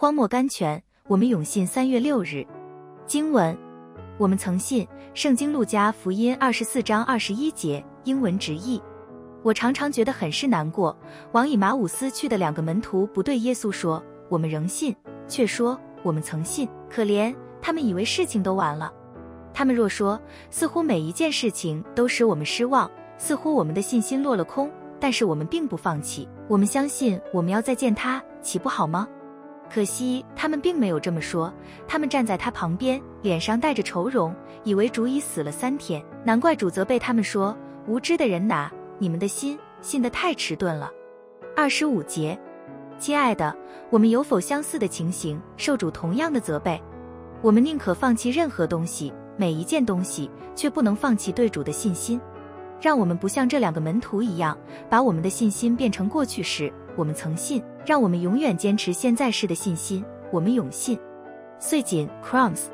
荒漠甘泉，我们永信三月六日。经文，我们曾信。圣经路加福音二十四章二十一节，英文直译。我常常觉得很是难过。往以马五斯去的两个门徒不对耶稣说：“我们仍信”，却说：“我们曾信。”可怜，他们以为事情都完了。他们若说：“似乎每一件事情都使我们失望，似乎我们的信心落了空。”但是我们并不放弃，我们相信我们要再见他，岂不好吗？可惜他们并没有这么说，他们站在他旁边，脸上带着愁容，以为主已死了三天。难怪主责备他们说：“无知的人哪，你们的心信得太迟钝了。”二十五节，亲爱的，我们有否相似的情形，受主同样的责备？我们宁可放弃任何东西，每一件东西，却不能放弃对主的信心。让我们不像这两个门徒一样，把我们的信心变成过去时我们曾信。让我们永远坚持现在式的信心，我们永信。碎锦 Crumbs。